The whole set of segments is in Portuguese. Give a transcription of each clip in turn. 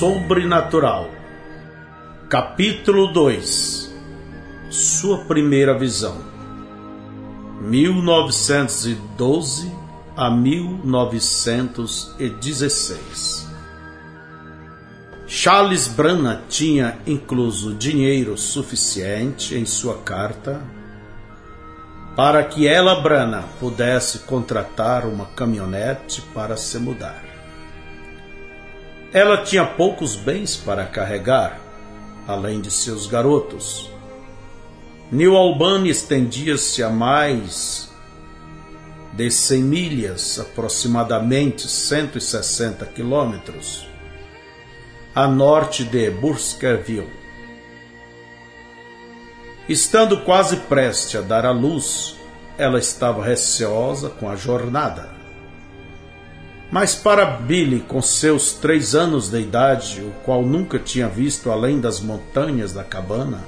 Sobrenatural. Capítulo 2 Sua primeira visão. 1912 a 1916 Charles Brana tinha incluso dinheiro suficiente em sua carta para que ela, Brana, pudesse contratar uma caminhonete para se mudar. Ela tinha poucos bens para carregar, além de seus garotos. New Albany estendia-se a mais de 100 milhas, aproximadamente 160 quilômetros a norte de Burskerville. Estando quase preste a dar à luz, ela estava receosa com a jornada. Mas para Billy, com seus três anos de idade, o qual nunca tinha visto além das montanhas da cabana,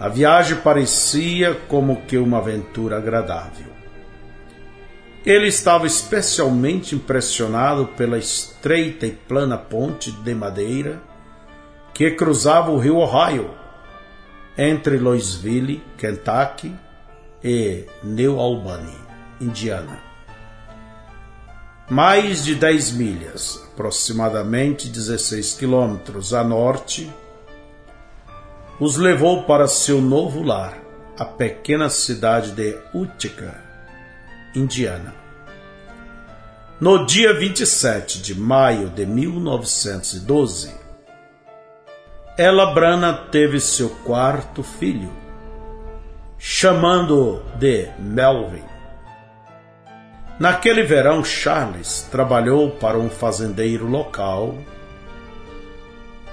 a viagem parecia como que uma aventura agradável. Ele estava especialmente impressionado pela estreita e plana ponte de madeira que cruzava o rio Ohio entre Louisville, Kentucky e New Albany, Indiana. Mais de 10 milhas, aproximadamente 16 quilômetros a norte, os levou para seu novo lar, a pequena cidade de Utica, Indiana. No dia 27 de maio de 1912, ela Brana teve seu quarto filho, chamando-o de Melvin. Naquele verão, Charles trabalhou para um fazendeiro local.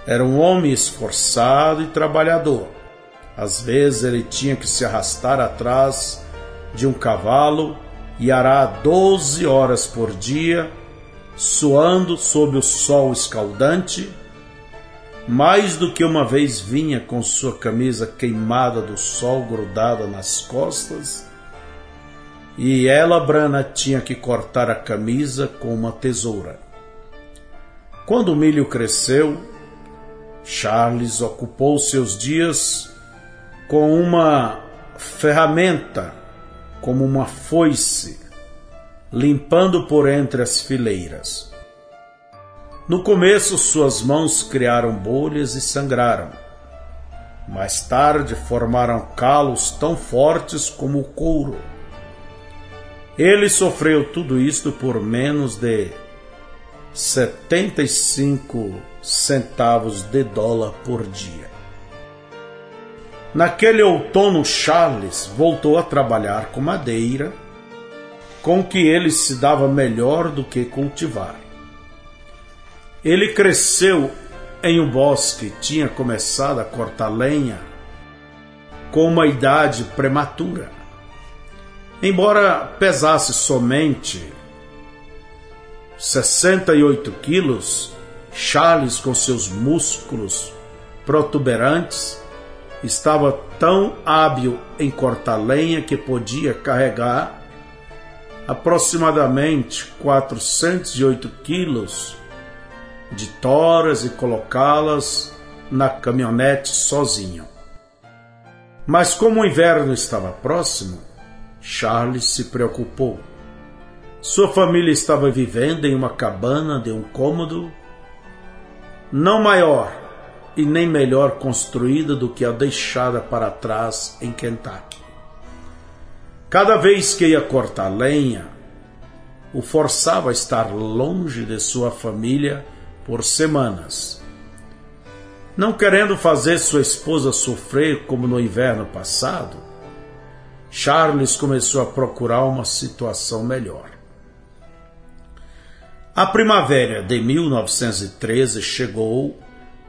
Era um homem esforçado e trabalhador. Às vezes ele tinha que se arrastar atrás de um cavalo e arar doze horas por dia, suando sob o sol escaldante. Mais do que uma vez vinha com sua camisa queimada do sol grudada nas costas, e ela, Brana, tinha que cortar a camisa com uma tesoura. Quando o milho cresceu, Charles ocupou seus dias com uma ferramenta como uma foice, limpando por entre as fileiras. No começo, suas mãos criaram bolhas e sangraram. Mais tarde, formaram calos tão fortes como o couro. Ele sofreu tudo isto por menos de 75 centavos de dólar por dia. Naquele outono, Charles voltou a trabalhar com madeira, com que ele se dava melhor do que cultivar. Ele cresceu em um bosque, tinha começado a cortar lenha com uma idade prematura. Embora pesasse somente 68 quilos, Charles, com seus músculos protuberantes, estava tão hábil em cortar lenha que podia carregar aproximadamente 408 quilos de toras e colocá-las na caminhonete sozinho. Mas como o inverno estava próximo, Charles se preocupou. Sua família estava vivendo em uma cabana de um cômodo não maior e nem melhor construída do que a deixada para trás em Kentucky. Cada vez que ia cortar lenha, o forçava a estar longe de sua família por semanas. Não querendo fazer sua esposa sofrer como no inverno passado, Charles começou a procurar uma situação melhor. A primavera de 1913 chegou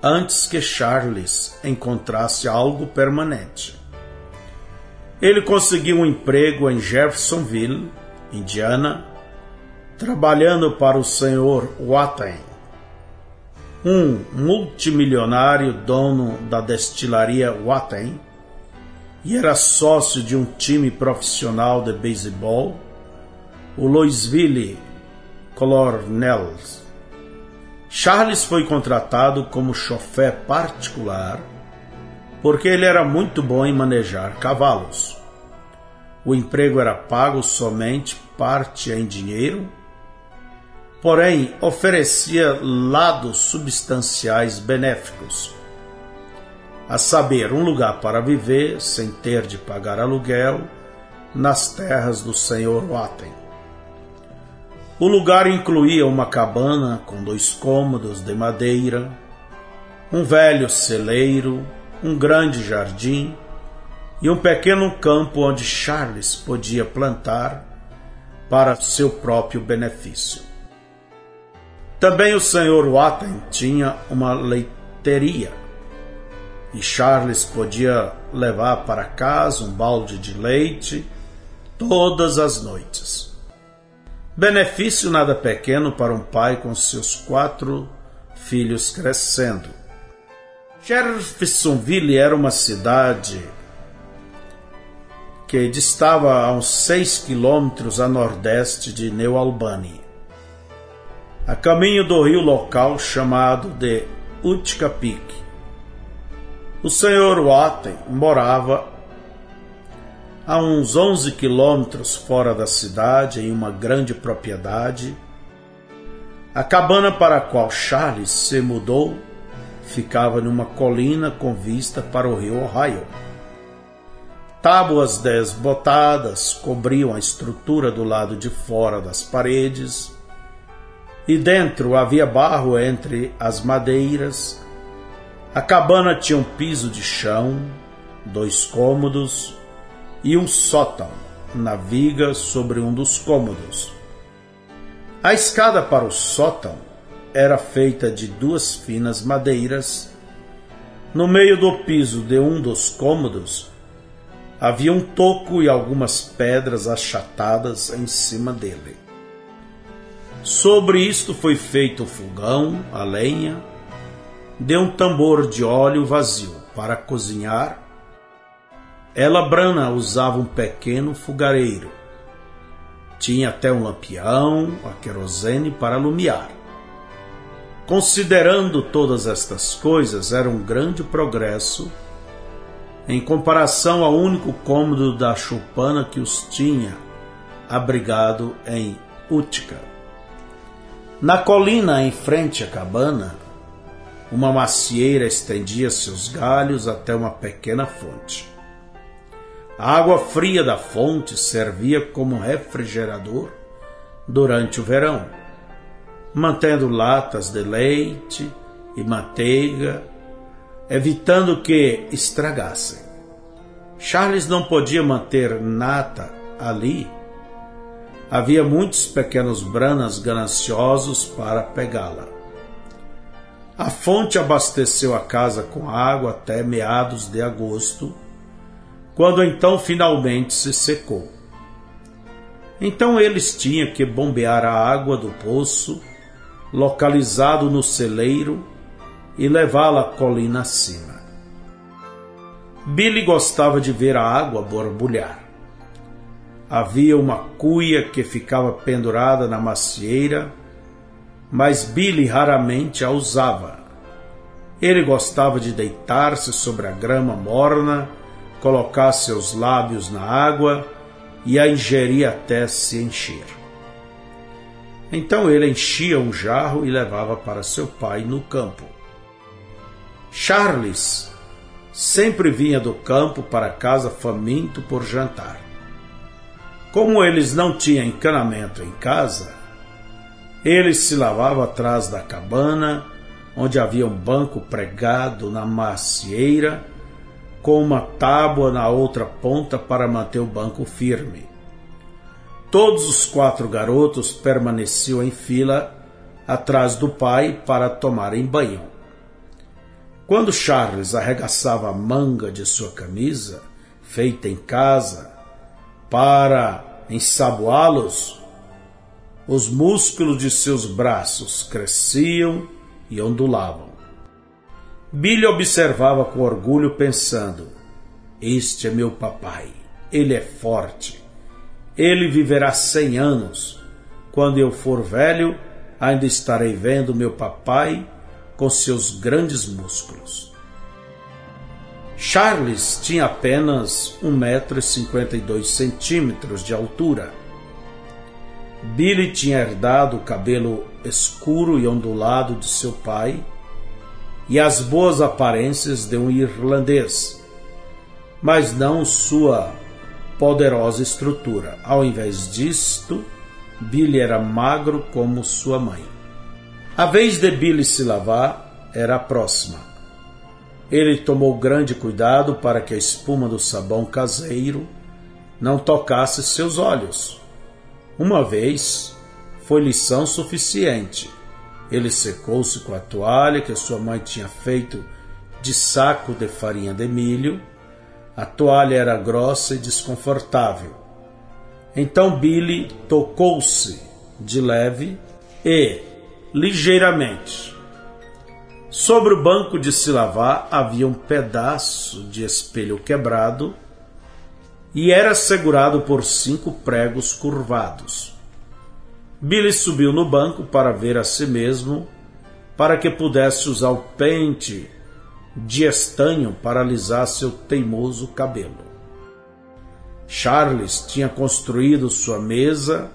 antes que Charles encontrasse algo permanente. Ele conseguiu um emprego em Jeffersonville, Indiana, trabalhando para o senhor Watten, um multimilionário dono da destilaria Watten, e era sócio de um time profissional de beisebol, o Louisville Colonels. Charles foi contratado como chofé particular porque ele era muito bom em manejar cavalos. O emprego era pago somente parte em dinheiro, porém oferecia lados substanciais benéficos, a saber, um lugar para viver sem ter de pagar aluguel nas terras do senhor Watten. O lugar incluía uma cabana com dois cômodos de madeira, um velho celeiro, um grande jardim e um pequeno campo onde Charles podia plantar para seu próprio benefício. Também o senhor Watten tinha uma leiteria e Charles podia levar para casa um balde de leite todas as noites. Benefício nada pequeno para um pai com seus quatro filhos crescendo. Jeffersonville era uma cidade que distava a uns seis quilômetros a nordeste de New Albany, a caminho do rio local chamado de Utica Peak. O senhor Watten morava a uns 11 quilômetros fora da cidade, em uma grande propriedade. A cabana para a qual Charles se mudou ficava numa colina com vista para o rio Ohio. Tábuas desbotadas cobriam a estrutura do lado de fora das paredes, e dentro havia barro entre as madeiras. A cabana tinha um piso de chão, dois cômodos, e um sótão na viga sobre um dos cômodos. A escada para o sótão era feita de duas finas madeiras. No meio do piso de um dos cômodos havia um toco e algumas pedras achatadas em cima dele. Sobre isto foi feito o fogão, a lenha, de um tambor de óleo vazio para cozinhar ela, Brana, usava um pequeno fogareiro. Tinha até um lampião a querosene para alumiar. Considerando todas estas coisas, era um grande progresso em comparação ao único cômodo da chupana que os tinha abrigado em Útica. Na colina em frente à cabana, uma macieira estendia seus galhos até uma pequena fonte. A água fria da fonte servia como refrigerador durante o verão, mantendo latas de leite e manteiga, evitando que estragassem. Charles não podia manter nata ali. Havia muitos pequenos branas gananciosos para pegá-la. A fonte abasteceu a casa com água até meados de agosto quando então finalmente se secou. Então eles tinham que bombear a água do poço, localizado no celeiro, e levá-la colina acima. Billy gostava de ver a água borbulhar. Havia uma cuia que ficava pendurada na macieira, mas Billy raramente a usava. Ele gostava de deitar-se sobre a grama morna colocar seus lábios na água e a ingerir até se encher. Então ele enchia um jarro e levava para seu pai no campo. Charles sempre vinha do campo para casa faminto por jantar. Como eles não tinham encanamento em casa, ele se lavava atrás da cabana, onde havia um banco pregado na macieira com uma tábua na outra ponta para manter o banco firme. Todos os quatro garotos permaneciam em fila atrás do pai para tomarem banho. Quando Charles arregaçava a manga de sua camisa, feita em casa, para ensaboá-los, os músculos de seus braços cresciam e ondulavam. Billy observava com orgulho, pensando: Este é meu papai, ele é forte, ele viverá cem anos. Quando eu for velho, ainda estarei vendo meu papai com seus grandes músculos. Charles tinha apenas 1,52m de altura. Billy tinha herdado o cabelo escuro e ondulado de seu pai e as boas aparências de um irlandês, mas não sua poderosa estrutura. Ao invés disto, Billy era magro como sua mãe. A vez de Billy se lavar era a próxima. Ele tomou grande cuidado para que a espuma do sabão caseiro não tocasse seus olhos. Uma vez foi lição suficiente. Ele secou-se com a toalha que sua mãe tinha feito de saco de farinha de milho. A toalha era grossa e desconfortável. Então Billy tocou-se de leve e, ligeiramente, sobre o banco de se lavar havia um pedaço de espelho quebrado e era segurado por cinco pregos curvados. Billy subiu no banco para ver a si mesmo, para que pudesse usar o pente de estanho para alisar seu teimoso cabelo. Charles tinha construído sua mesa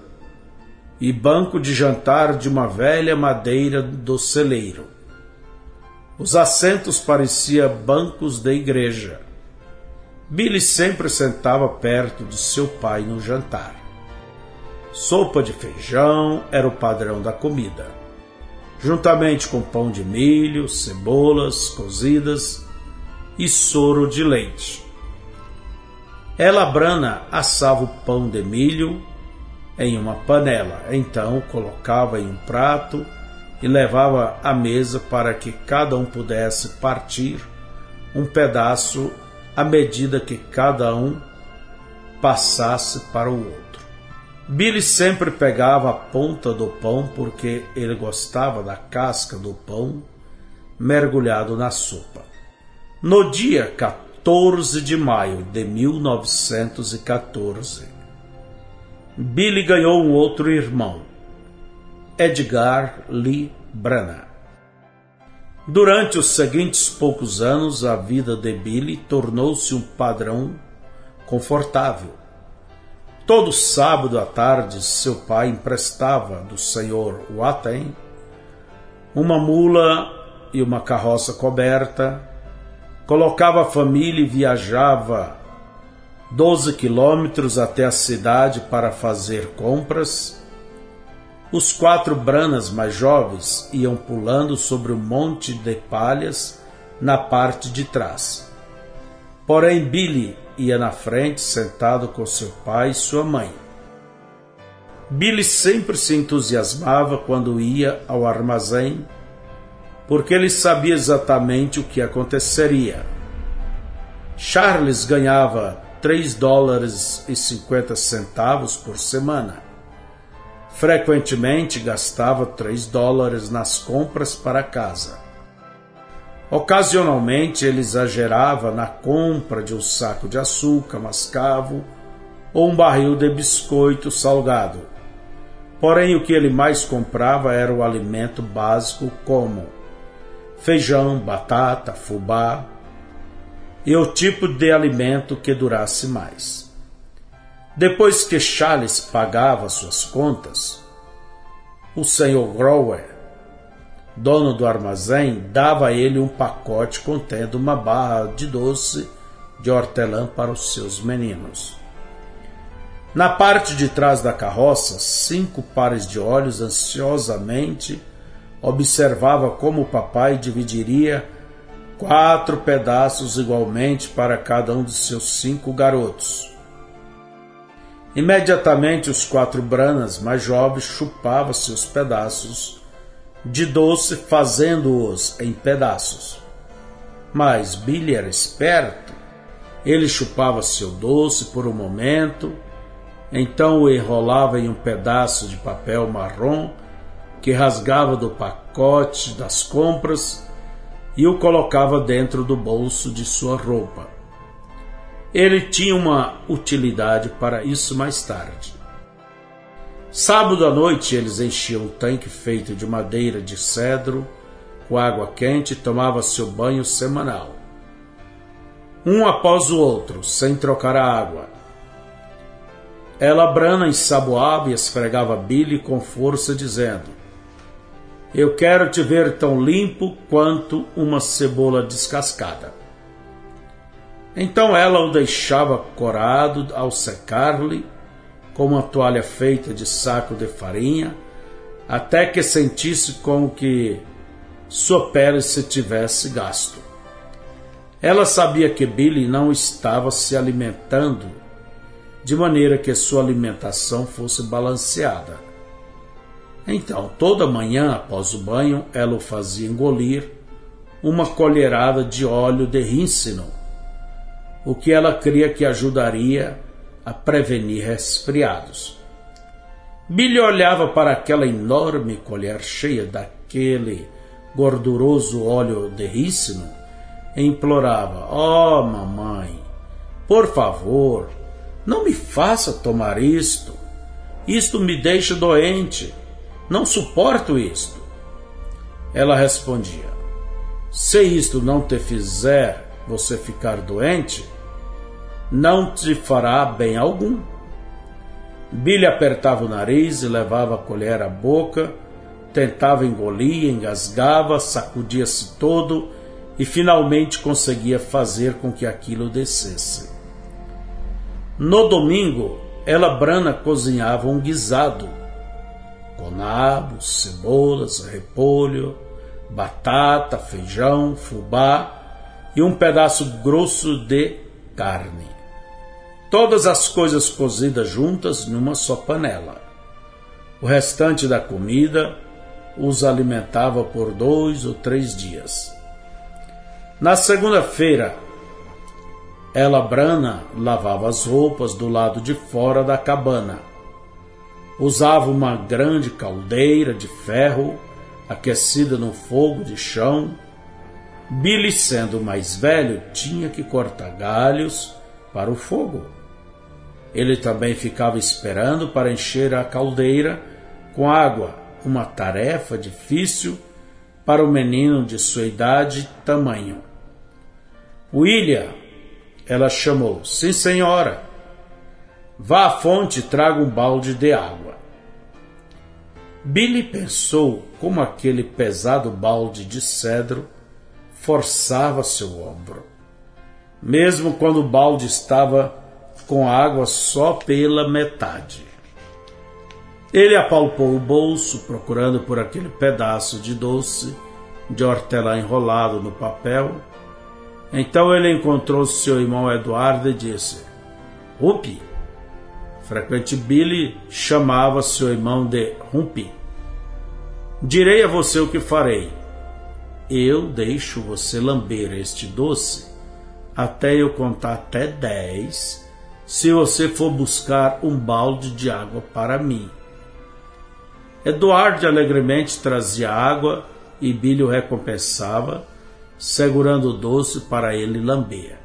e banco de jantar de uma velha madeira do celeiro. Os assentos pareciam bancos de igreja. Billy sempre sentava perto de seu pai no jantar. Sopa de feijão era o padrão da comida, juntamente com pão de milho, cebolas cozidas e soro de leite. Ela brana assava o pão de milho em uma panela, então colocava em um prato e levava à mesa para que cada um pudesse partir um pedaço à medida que cada um passasse para o outro. Billy sempre pegava a ponta do pão porque ele gostava da casca do pão mergulhado na sopa. No dia 14 de maio de 1914, Billy ganhou um outro irmão, Edgar Lee Brana. Durante os seguintes poucos anos, a vida de Billy tornou-se um padrão confortável. Todo sábado à tarde, seu pai emprestava do senhor Watten uma mula e uma carroça coberta, colocava a família e viajava 12 quilômetros até a cidade para fazer compras os quatro branas mais jovens iam pulando sobre o monte de palhas na parte de trás. Porém, Billy ia na frente, sentado com seu pai e sua mãe. Billy sempre se entusiasmava quando ia ao armazém, porque ele sabia exatamente o que aconteceria. Charles ganhava 3 dólares e 50 centavos por semana Frequentemente gastava três dólares nas compras para casa. Ocasionalmente ele exagerava na compra de um saco de açúcar mascavo ou um barril de biscoito salgado. Porém, o que ele mais comprava era o alimento básico, como feijão, batata, fubá e o tipo de alimento que durasse mais. Depois que Charles pagava suas contas, o senhor Grower, dono do armazém, dava a ele um pacote contendo uma barra de doce de hortelã para os seus meninos. Na parte de trás da carroça, cinco pares de olhos ansiosamente observava como o papai dividiria quatro pedaços igualmente para cada um de seus cinco garotos. Imediatamente os quatro branas mais jovens chupavam seus pedaços de doce, fazendo-os em pedaços. Mas Billy era esperto. Ele chupava seu doce por um momento, então o enrolava em um pedaço de papel marrom que rasgava do pacote das compras e o colocava dentro do bolso de sua roupa. Ele tinha uma utilidade para isso mais tarde. Sábado à noite eles enchiam um tanque feito de madeira de cedro com água quente e tomavam seu banho semanal. Um após o outro, sem trocar a água. Ela brana ensaboava e esfregava Billy com força, dizendo: Eu quero te ver tão limpo quanto uma cebola descascada. Então ela o deixava corado ao secar-lhe com uma toalha feita de saco de farinha, até que sentisse como que sua pele se tivesse gasto. Ela sabia que Billy não estava se alimentando de maneira que sua alimentação fosse balanceada. Então, toda manhã após o banho, ela o fazia engolir uma colherada de óleo de ríncino, o que ela cria que ajudaria a prevenir resfriados. Billy olhava para aquela enorme colher cheia daquele gorduroso óleo de rícino e implorava: Oh, mamãe, por favor, não me faça tomar isto. Isto me deixa doente. Não suporto isto. Ela respondia: Se isto não te fizer você ficar doente, não te fará bem algum. Billy apertava o nariz e levava a colher à boca, tentava engolir, engasgava, sacudia-se todo e finalmente conseguia fazer com que aquilo descesse. No domingo, ela Brana cozinhava um guisado com nabos, cebolas, repolho, batata, feijão, fubá e um pedaço grosso de carne todas as coisas cozidas juntas numa só panela. O restante da comida os alimentava por dois ou três dias. Na segunda-feira, ela Brana lavava as roupas do lado de fora da cabana. Usava uma grande caldeira de ferro aquecida no fogo de chão. Billy, sendo mais velho, tinha que cortar galhos para o fogo. Ele também ficava esperando para encher a caldeira com água, uma tarefa difícil para o menino de sua idade e tamanho. William, ela chamou. Sim, senhora. Vá à fonte e traga um balde de água. Billy pensou como aquele pesado balde de cedro forçava seu ombro. Mesmo quando o balde estava com água só pela metade. Ele apalpou o bolso, procurando por aquele pedaço de doce de hortelã enrolado no papel. Então ele encontrou seu irmão Eduardo e disse: Rupi. Frequente Billy chamava seu irmão de Rumpi. Direi a você o que farei. Eu deixo você lamber este doce até eu contar até dez se você for buscar um balde de água para mim. Eduardo alegremente trazia água e Billy o recompensava, segurando o doce para ele lamber.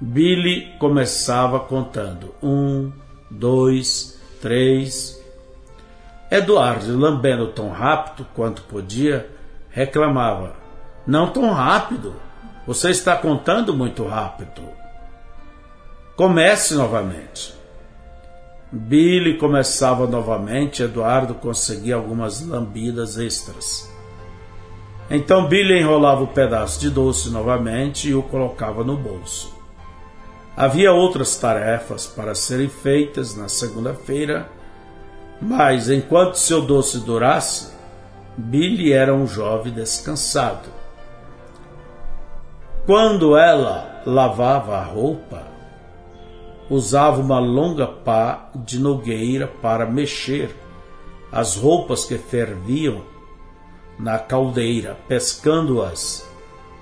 Billy começava contando: um, dois, três. Eduardo, lambendo tão rápido quanto podia, reclamava: Não tão rápido, você está contando muito rápido. Comece novamente. Billy começava novamente, Eduardo conseguia algumas lambidas extras. Então Billy enrolava o pedaço de doce novamente e o colocava no bolso. Havia outras tarefas para serem feitas na segunda-feira, mas enquanto seu doce durasse, Billy era um jovem descansado. Quando ela lavava a roupa, usava uma longa pá de nogueira para mexer as roupas que ferviam na caldeira, pescando-as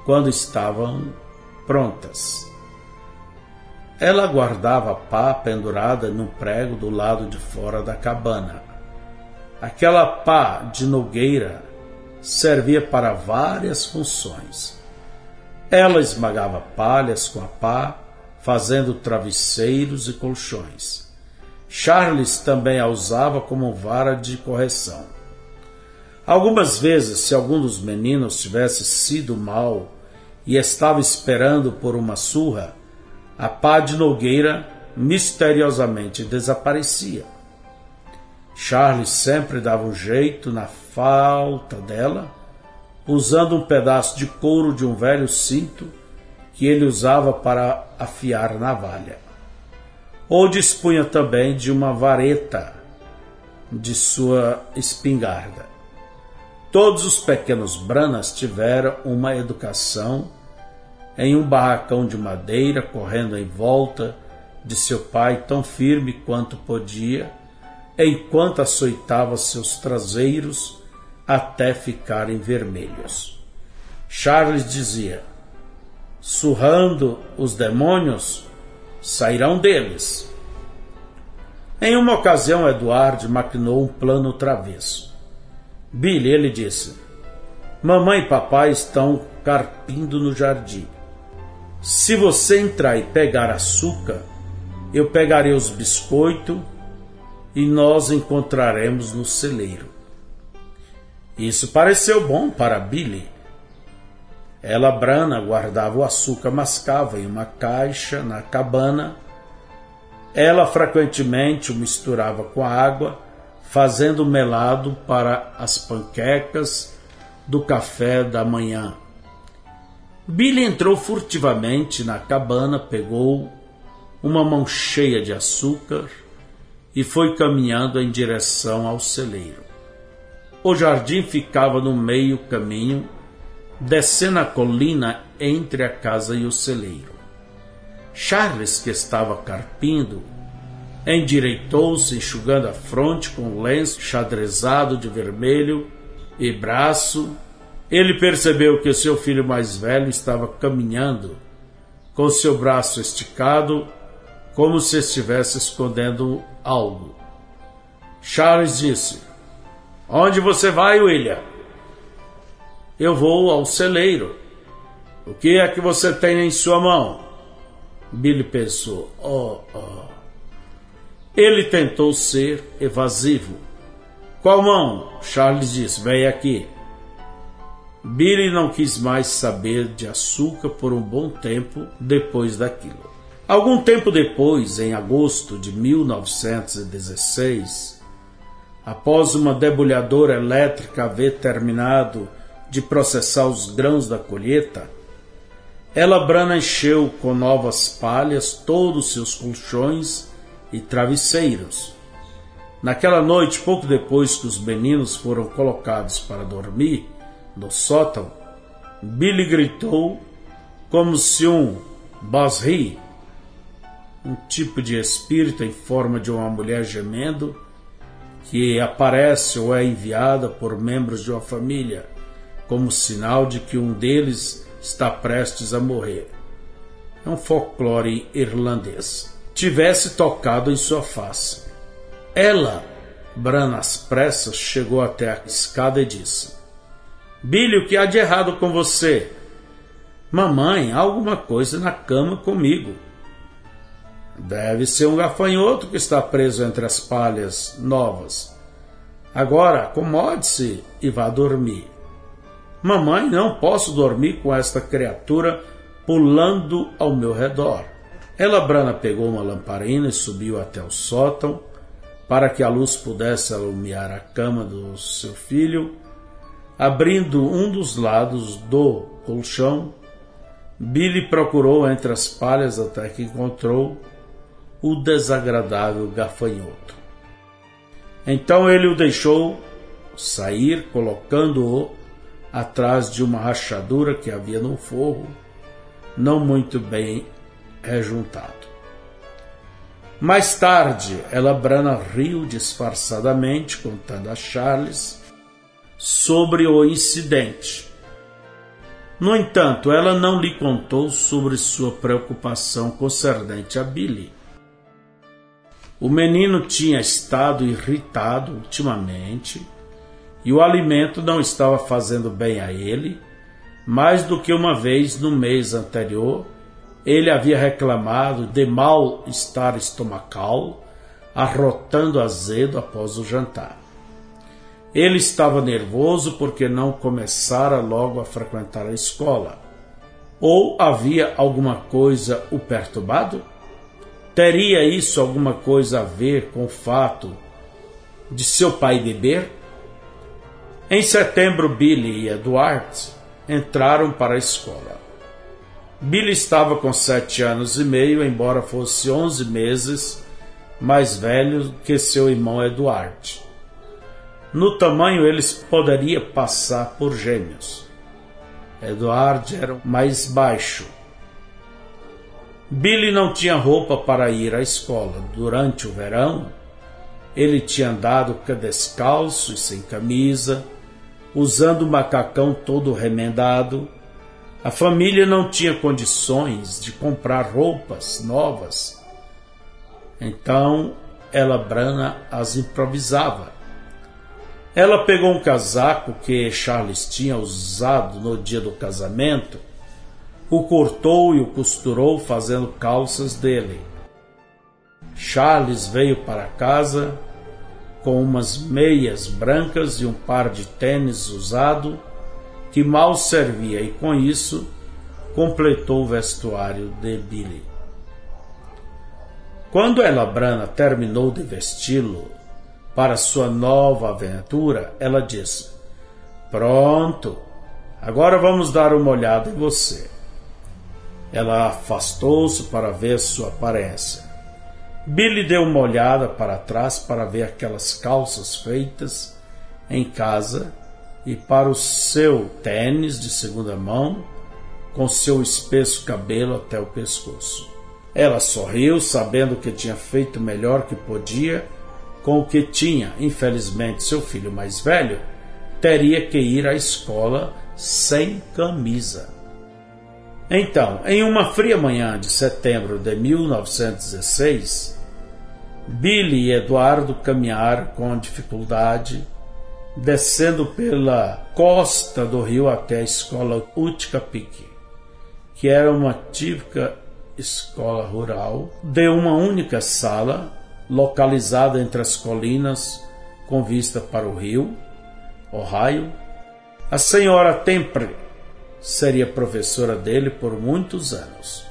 quando estavam prontas. Ela guardava a pá pendurada no prego do lado de fora da cabana. Aquela pá de nogueira servia para várias funções. Ela esmagava palhas com a pá fazendo travesseiros e colchões. Charles também a usava como vara de correção. Algumas vezes, se algum dos meninos tivesse sido mal e estava esperando por uma surra, a pá de Nogueira misteriosamente desaparecia. Charles sempre dava um jeito na falta dela, usando um pedaço de couro de um velho cinto que ele usava para afiar navalha. Ou dispunha também de uma vareta de sua espingarda. Todos os pequenos Branas tiveram uma educação em um barracão de madeira, correndo em volta de seu pai tão firme quanto podia, enquanto açoitava seus traseiros até ficarem vermelhos. Charles dizia: surrando os demônios, sairão deles. Em uma ocasião, Eduardo maquinou um plano travesso. Billy, ele disse: Mamãe e papai estão carpindo no jardim. Se você entrar e pegar açúcar, eu pegarei os biscoitos e nós encontraremos no celeiro. Isso pareceu bom para Billy. Ela, Brana, guardava o açúcar mascavo em uma caixa na cabana. Ela frequentemente o misturava com água, fazendo melado para as panquecas do café da manhã. Billy entrou furtivamente na cabana, pegou uma mão cheia de açúcar e foi caminhando em direção ao celeiro. O jardim ficava no meio caminho, descendo a colina entre a casa e o celeiro. Charles, que estava carpindo, endireitou-se, enxugando a fronte com um lenço xadrezado de vermelho e braço. Ele percebeu que seu filho mais velho estava caminhando, com seu braço esticado como se estivesse escondendo algo. Charles disse: Onde você vai, William? Eu vou ao celeiro. O que é que você tem em sua mão? Billy pensou: Oh, oh. Ele tentou ser evasivo. Qual mão? Charles disse: Vem aqui. Billy não quis mais saber de açúcar por um bom tempo depois daquilo. Algum tempo depois, em agosto de 1916, após uma debulhadora elétrica haver terminado de processar os grãos da colheita, ela Brana encheu com novas palhas todos seus colchões e travesseiros. Naquela noite, pouco depois que os meninos foram colocados para dormir no sótão, Billy gritou como se um Basri um tipo de espírito em forma de uma mulher gemendo que aparece ou é enviada por membros de uma família como sinal de que um deles está prestes a morrer. É um folclore irlandês. Tivesse tocado em sua face. Ela, Brana às pressas, chegou até a escada e disse: Billy, o que há de errado com você? Mamãe, há alguma coisa na cama comigo. Deve ser um gafanhoto que está preso entre as palhas novas. Agora, acomode-se e vá dormir. Mamãe, não posso dormir com esta criatura pulando ao meu redor. Ela Brana pegou uma lamparina e subiu até o sótão para que a luz pudesse alumiar a cama do seu filho. Abrindo um dos lados do colchão, Billy procurou entre as palhas até que encontrou o desagradável gafanhoto. Então ele o deixou sair, colocando-o atrás de uma rachadura que havia no forro, não muito bem rejuntado. Mais tarde, ela Brana riu disfarçadamente, contando a Charles sobre o incidente. No entanto, ela não lhe contou sobre sua preocupação concernente a Billy. O menino tinha estado irritado ultimamente e o alimento não estava fazendo bem a ele. Mais do que uma vez no mês anterior, ele havia reclamado de mal-estar estomacal, arrotando azedo após o jantar. Ele estava nervoso porque não começara logo a frequentar a escola. Ou havia alguma coisa o perturbado? Teria isso alguma coisa a ver com o fato de seu pai beber? Em setembro, Billy e Edward entraram para a escola. Billy estava com sete anos e meio, embora fosse onze meses mais velho que seu irmão Edward. No tamanho, eles poderiam passar por gêmeos. Edward era mais baixo. Billy não tinha roupa para ir à escola. Durante o verão, ele tinha andado descalço e sem camisa, usando o macacão todo remendado. A família não tinha condições de comprar roupas novas então ela Brana as improvisava. Ela pegou um casaco que Charles tinha usado no dia do casamento, o cortou e o costurou fazendo calças dele. Charles veio para casa com umas meias brancas e um par de tênis usado que mal servia e com isso completou o vestuário de Billy. Quando ela Brana terminou de vesti-lo para sua nova aventura, ela disse: Pronto, agora vamos dar uma olhada em você. Ela afastou-se para ver sua aparência. Billy deu uma olhada para trás para ver aquelas calças feitas em casa e para o seu tênis de segunda mão com seu espesso cabelo até o pescoço. Ela sorriu, sabendo que tinha feito o melhor que podia com o que tinha. Infelizmente, seu filho mais velho teria que ir à escola sem camisa. Então, em uma fria manhã de setembro de 1916, Billy e Eduardo caminharam com dificuldade, descendo pela costa do rio até a escola Utcapique, que era uma típica escola rural de uma única sala, localizada entre as colinas com vista para o rio, Ohio. A senhora Temple seria professora dele por muitos anos.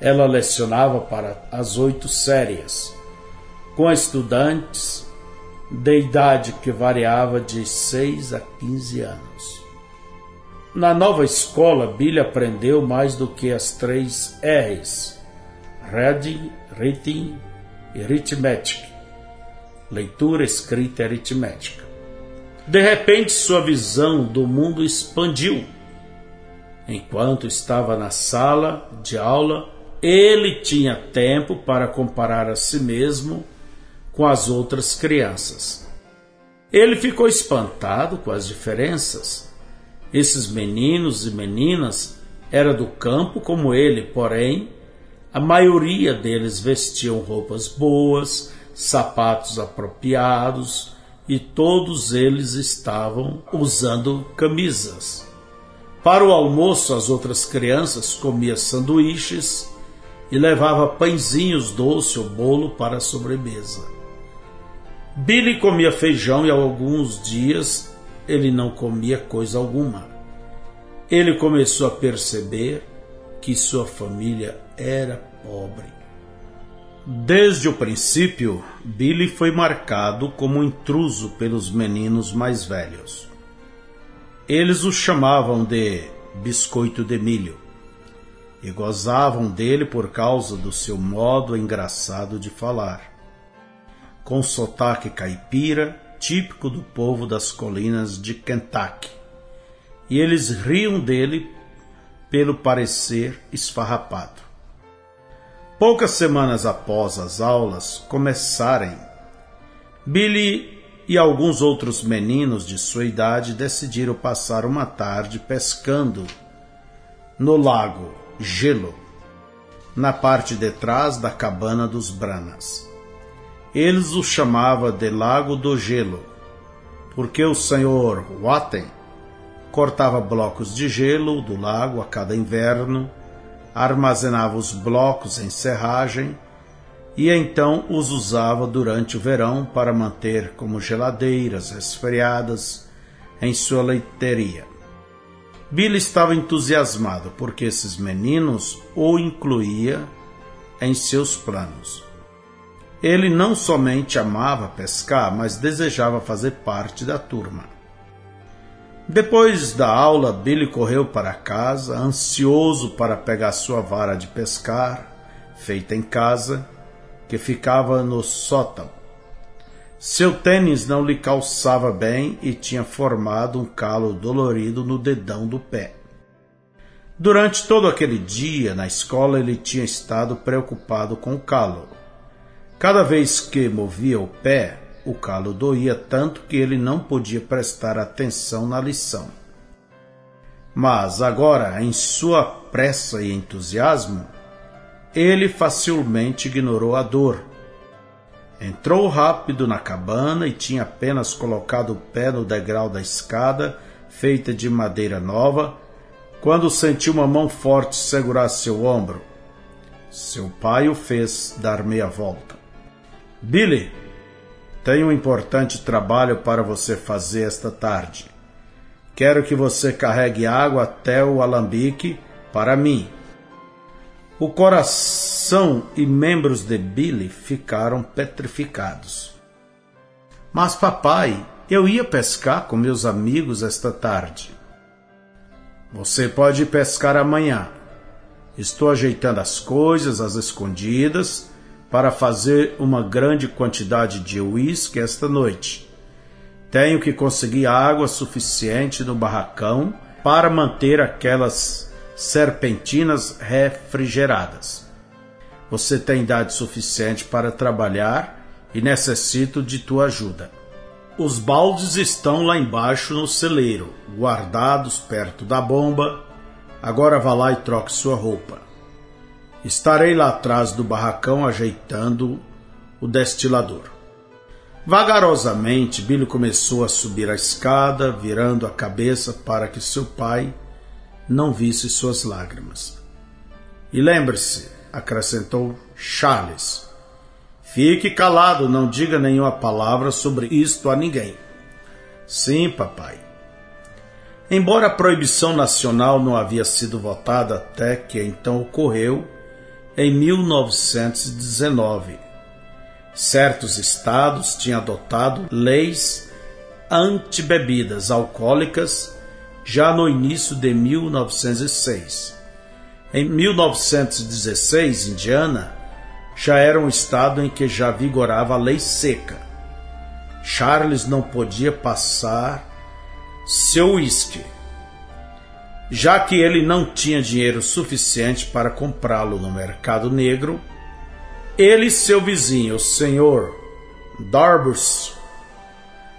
Ela lecionava para as oito séries, com estudantes de idade que variava de 6 a 15 anos. Na nova escola, Billy aprendeu mais do que as três R's: Reading, Writing e Arithmetic. Leitura, escrita e aritmética. De repente, sua visão do mundo expandiu. Enquanto estava na sala de aula, ele tinha tempo para comparar a si mesmo com as outras crianças. Ele ficou espantado com as diferenças esses meninos e meninas era do campo como ele, porém, a maioria deles vestiam roupas boas, sapatos apropriados e todos eles estavam usando camisas. Para o almoço, as outras crianças comiam sanduíches e levava pãezinhos doce ou bolo para a sobremesa. Billy comia feijão e alguns dias ele não comia coisa alguma. Ele começou a perceber que sua família era pobre. Desde o princípio, Billy foi marcado como intruso pelos meninos mais velhos. Eles o chamavam de biscoito de milho e gozavam dele por causa do seu modo engraçado de falar. Com sotaque caipira, típico do povo das colinas de Kentucky, e eles riam dele pelo parecer esfarrapado. Poucas semanas após as aulas começarem, Billy e alguns outros meninos de sua idade decidiram passar uma tarde pescando no lago Gelo, na parte de trás da cabana dos Branas. Eles o chamavam de Lago do Gelo, porque o senhor Watten cortava blocos de gelo do lago a cada inverno, armazenava os blocos em serragem e então os usava durante o verão para manter como geladeiras resfriadas em sua leiteria. Billy estava entusiasmado porque esses meninos o incluía em seus planos. Ele não somente amava pescar, mas desejava fazer parte da turma. Depois da aula, Billy correu para casa, ansioso para pegar sua vara de pescar, feita em casa, que ficava no sótão. Seu tênis não lhe calçava bem e tinha formado um calo dolorido no dedão do pé. Durante todo aquele dia na escola ele tinha estado preocupado com o calo. Cada vez que movia o pé, o calo doía tanto que ele não podia prestar atenção na lição. Mas agora, em sua pressa e entusiasmo, ele facilmente ignorou a dor. Entrou rápido na cabana e tinha apenas colocado o pé no degrau da escada, feita de madeira nova, quando sentiu uma mão forte segurar seu ombro. Seu pai o fez dar meia volta. Billy, tenho um importante trabalho para você fazer esta tarde. Quero que você carregue água até o alambique para mim. O coração e membros de Billy ficaram petrificados. Mas, papai, eu ia pescar com meus amigos esta tarde. Você pode pescar amanhã. Estou ajeitando as coisas às escondidas para fazer uma grande quantidade de uísque esta noite. Tenho que conseguir água suficiente no barracão para manter aquelas serpentinas refrigeradas. Você tem idade suficiente para trabalhar e necessito de tua ajuda. Os baldes estão lá embaixo no celeiro, guardados perto da bomba. Agora vá lá e troque sua roupa. Estarei lá atrás do barracão ajeitando o destilador. Vagarosamente, Billy começou a subir a escada, virando a cabeça para que seu pai não visse suas lágrimas. E lembre-se, acrescentou Charles, fique calado, não diga nenhuma palavra sobre isto a ninguém. Sim, papai. Embora a proibição nacional não havia sido votada até que então ocorreu em 1919, certos estados tinham adotado leis anti-bebidas alcoólicas já no início de 1906. Em 1916, Indiana já era um estado em que já vigorava a lei seca. Charles não podia passar seu uísque, já que ele não tinha dinheiro suficiente para comprá-lo no mercado negro. Ele e seu vizinho, o senhor Darbus,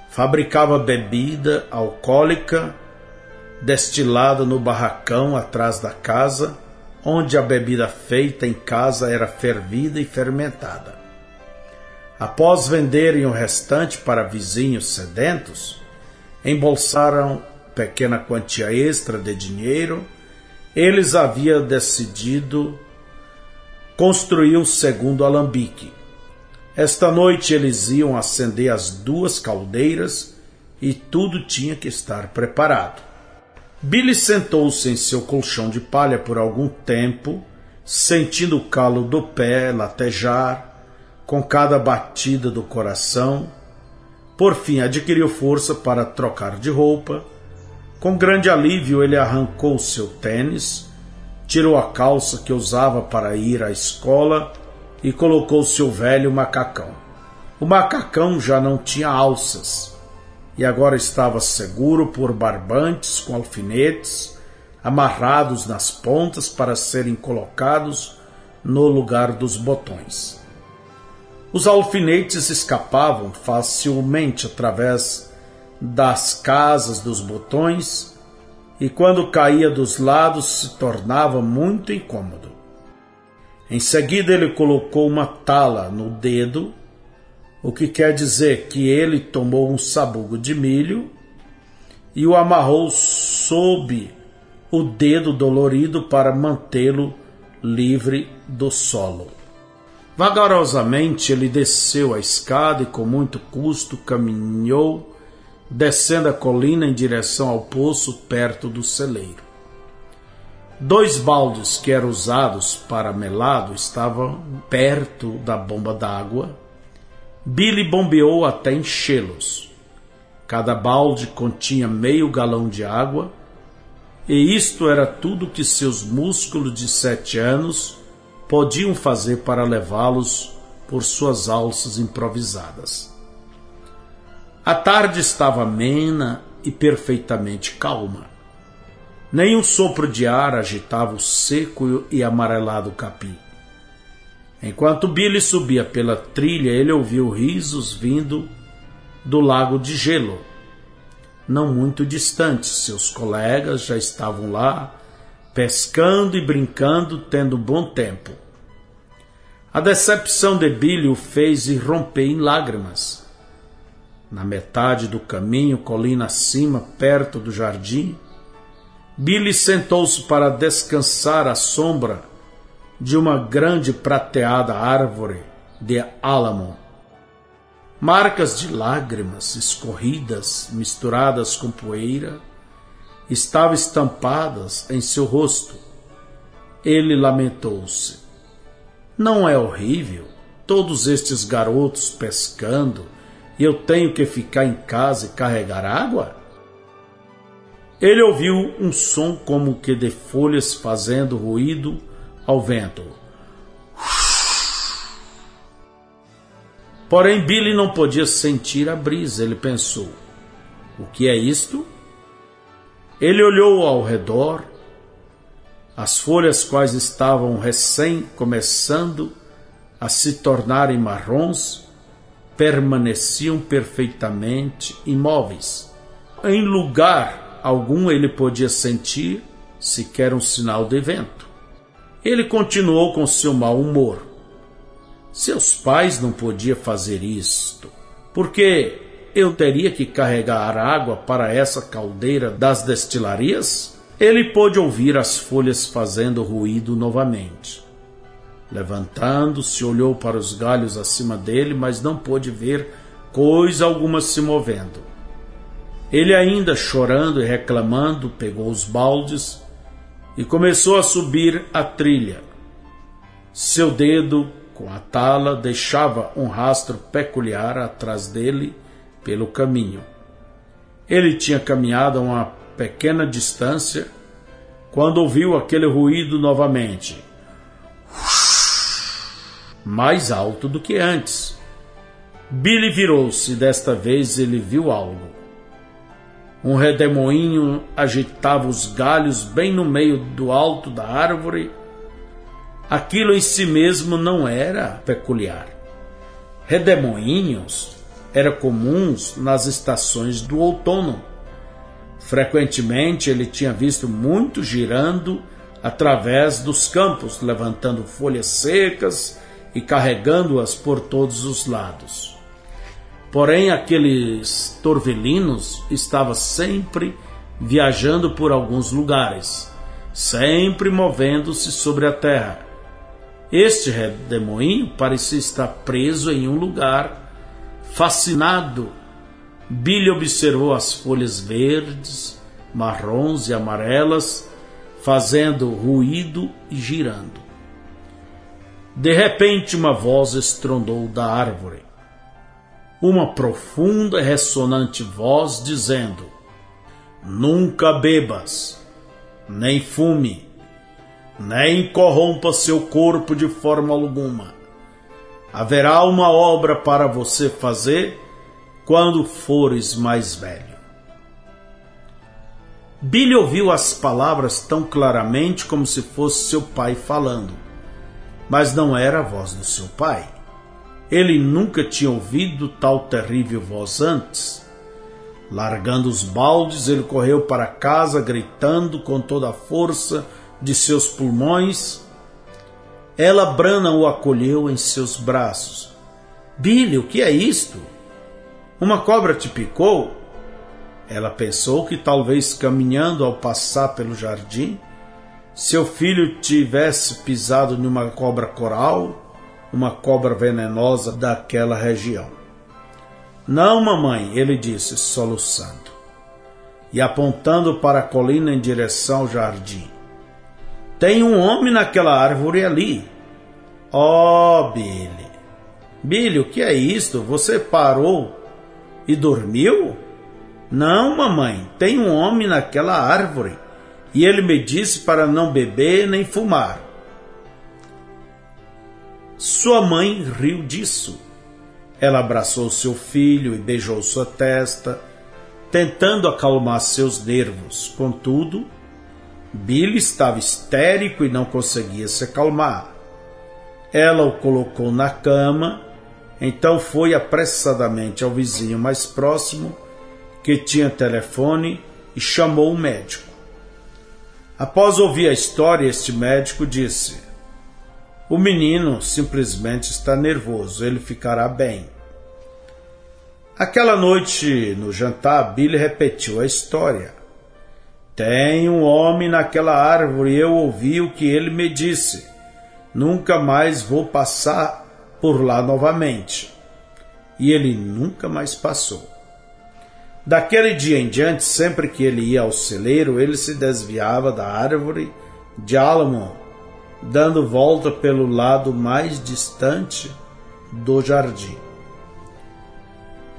fabricava bebida alcoólica destilado no barracão atrás da casa, onde a bebida feita em casa era fervida e fermentada. Após venderem o restante para vizinhos sedentos, embolsaram pequena quantia extra de dinheiro. Eles haviam decidido construir um segundo alambique. Esta noite eles iam acender as duas caldeiras e tudo tinha que estar preparado. Billy sentou-se em seu colchão de palha por algum tempo, sentindo o calo do pé latejar com cada batida do coração. Por fim, adquiriu força para trocar de roupa. Com grande alívio, ele arrancou seu tênis, tirou a calça que usava para ir à escola e colocou seu velho macacão. O macacão já não tinha alças e agora estava seguro por barbantes com alfinetes amarrados nas pontas para serem colocados no lugar dos botões. Os alfinetes escapavam facilmente através das casas dos botões e quando caía dos lados se tornava muito incômodo. Em seguida ele colocou uma tala no dedo o que quer dizer que ele tomou um sabugo de milho e o amarrou sob o dedo dolorido para mantê-lo livre do solo. Vagarosamente ele desceu a escada e com muito custo caminhou, descendo a colina em direção ao poço perto do celeiro. Dois baldes que eram usados para melado estavam perto da bomba d'água. Billy bombeou até enchê-los. Cada balde continha meio galão de água, e isto era tudo que seus músculos de sete anos podiam fazer para levá-los por suas alças improvisadas. A tarde estava amena e perfeitamente calma. Nem um sopro de ar agitava o seco e amarelado capim. Enquanto Billy subia pela trilha, ele ouviu risos vindo do lago de gelo. Não muito distante, seus colegas já estavam lá, pescando e brincando, tendo bom tempo. A decepção de Billy o fez irromper em lágrimas. Na metade do caminho, colina acima, perto do jardim, Billy sentou-se para descansar à sombra de uma grande prateada árvore de álamo. Marcas de lágrimas escorridas, misturadas com poeira, estavam estampadas em seu rosto. Ele lamentou-se. Não é horrível todos estes garotos pescando e eu tenho que ficar em casa e carregar água? Ele ouviu um som como que de folhas fazendo ruído ao vento. Porém, Billy não podia sentir a brisa. Ele pensou: O que é isto? Ele olhou ao redor. As folhas, quais estavam recém começando a se tornarem marrons, permaneciam perfeitamente imóveis. Em lugar algum ele podia sentir sequer um sinal de vento. Ele continuou com seu mau humor. Seus pais não podiam fazer isto, porque eu teria que carregar água para essa caldeira das destilarias? Ele pôde ouvir as folhas fazendo ruído novamente. Levantando-se, olhou para os galhos acima dele, mas não pôde ver coisa alguma se movendo. Ele, ainda chorando e reclamando, pegou os baldes e começou a subir a trilha. Seu dedo, com a tala, deixava um rastro peculiar atrás dele pelo caminho. Ele tinha caminhado uma pequena distância quando ouviu aquele ruído novamente, mais alto do que antes. Billy virou-se desta vez ele viu algo. Um redemoinho agitava os galhos bem no meio do alto da árvore. Aquilo em si mesmo não era peculiar. Redemoinhos eram comuns nas estações do outono. Frequentemente ele tinha visto muito girando através dos campos, levantando folhas secas e carregando-as por todos os lados. Porém, aqueles torvelinos estavam sempre viajando por alguns lugares, sempre movendo-se sobre a terra. Este redemoinho parecia estar preso em um lugar, fascinado. Billy observou as folhas verdes, marrons e amarelas fazendo ruído e girando. De repente, uma voz estrondou da árvore uma profunda e ressonante voz dizendo: Nunca bebas, nem fume, nem corrompa seu corpo de forma alguma. Haverá uma obra para você fazer quando fores mais velho. Billy ouviu as palavras tão claramente como se fosse seu pai falando, mas não era a voz do seu pai. Ele nunca tinha ouvido tal terrível voz antes. Largando os baldes, ele correu para casa, gritando com toda a força de seus pulmões. Ela, Brana, o acolheu em seus braços. Billy, o que é isto? Uma cobra te picou? Ela pensou que talvez caminhando ao passar pelo jardim, seu filho tivesse pisado numa cobra coral uma cobra venenosa daquela região. Não, mamãe, ele disse, soluçando, e apontando para a colina em direção ao jardim. Tem um homem naquela árvore ali. Oh, Billy. Billy, o que é isto? Você parou e dormiu? Não, mamãe, tem um homem naquela árvore e ele me disse para não beber nem fumar. Sua mãe riu disso. Ela abraçou seu filho e beijou sua testa, tentando acalmar seus nervos. Contudo, Billy estava histérico e não conseguia se acalmar. Ela o colocou na cama, então foi apressadamente ao vizinho mais próximo, que tinha telefone, e chamou o médico. Após ouvir a história, este médico disse: O menino simplesmente está nervoso, ele ficará bem. Aquela noite, no jantar, Billy repetiu a história. Tem um homem naquela árvore eu ouvi o que ele me disse. Nunca mais vou passar por lá novamente. E ele nunca mais passou. Daquele dia em diante, sempre que ele ia ao celeiro, ele se desviava da árvore de álamo, dando volta pelo lado mais distante do jardim.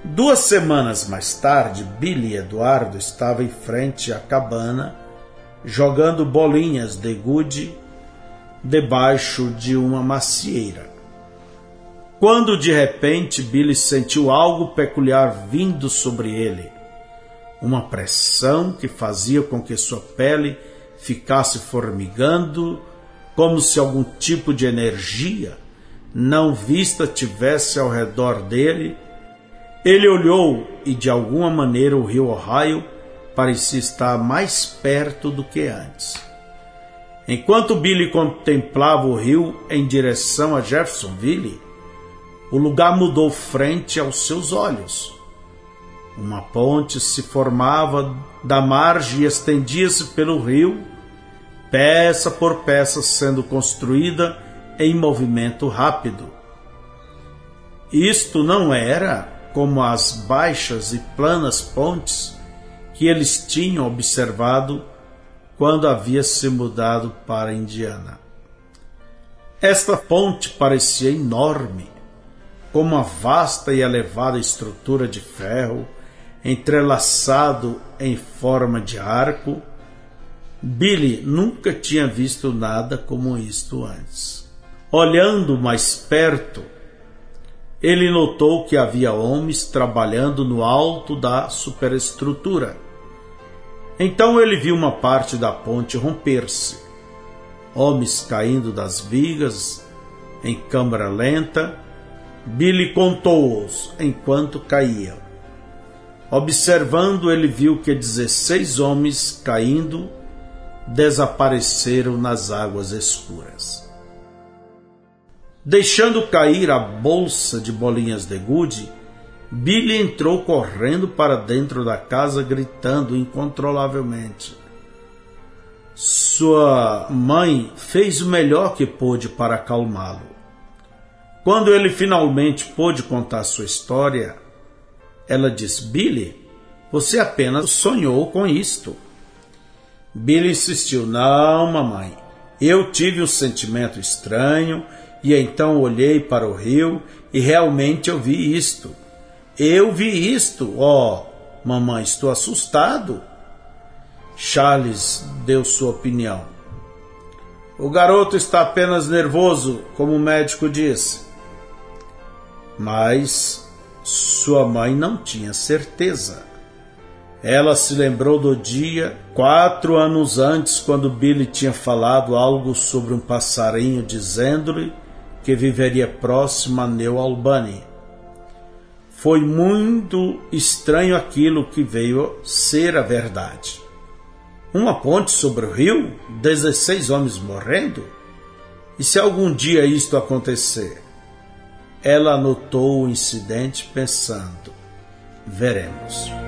Duas semanas mais tarde, Billy Eduardo estava em frente à cabana, jogando bolinhas de gude debaixo de uma macieira. Quando de repente Billy sentiu algo peculiar vindo sobre ele, uma pressão que fazia com que sua pele ficasse formigando, como se algum tipo de energia não vista tivesse ao redor dele ele olhou e de alguma maneira o rio Ohio parecia estar mais perto do que antes. Enquanto Billy contemplava o rio em direção a Jeffersonville, o lugar mudou frente aos seus olhos. Uma ponte se formava da margem e estendia-se pelo rio, peça por peça sendo construída em movimento rápido. Isto não era como as baixas e planas pontes que eles tinham observado quando havia se mudado para Indiana. Esta ponte parecia enorme, com uma vasta e elevada estrutura de ferro entrelaçado em forma de arco. Billy nunca tinha visto nada como isto antes. Olhando mais perto, ele notou que havia homens trabalhando no alto da superestrutura. Então ele viu uma parte da ponte romper-se, homens caindo das vigas em câmara lenta. Billy contou-os enquanto caíam. Observando, ele viu que dezesseis homens caindo desapareceram nas águas escuras. Deixando cair a bolsa de bolinhas de gude, Billy entrou correndo para dentro da casa, gritando incontrolavelmente. Sua mãe fez o melhor que pôde para acalmá-lo. Quando ele finalmente pôde contar sua história, ela disse: Billy, você apenas sonhou com isto. Billy insistiu: Não, mamãe, eu tive um sentimento estranho e então olhei para o rio e realmente eu vi isto. Eu vi isto, oh, mamãe, estou assustado. Charles deu sua opinião. O garoto está apenas nervoso, como o médico disse. Mas sua mãe não tinha certeza. Ela se lembrou do dia, quatro anos antes, quando Billy tinha falado algo sobre um passarinho, dizendo-lhe que viveria próximo a New Albany. Foi muito estranho aquilo que veio ser a verdade. Uma ponte sobre o rio, 16 homens morrendo? E se algum dia isto acontecer? Ela anotou o incidente pensando: veremos.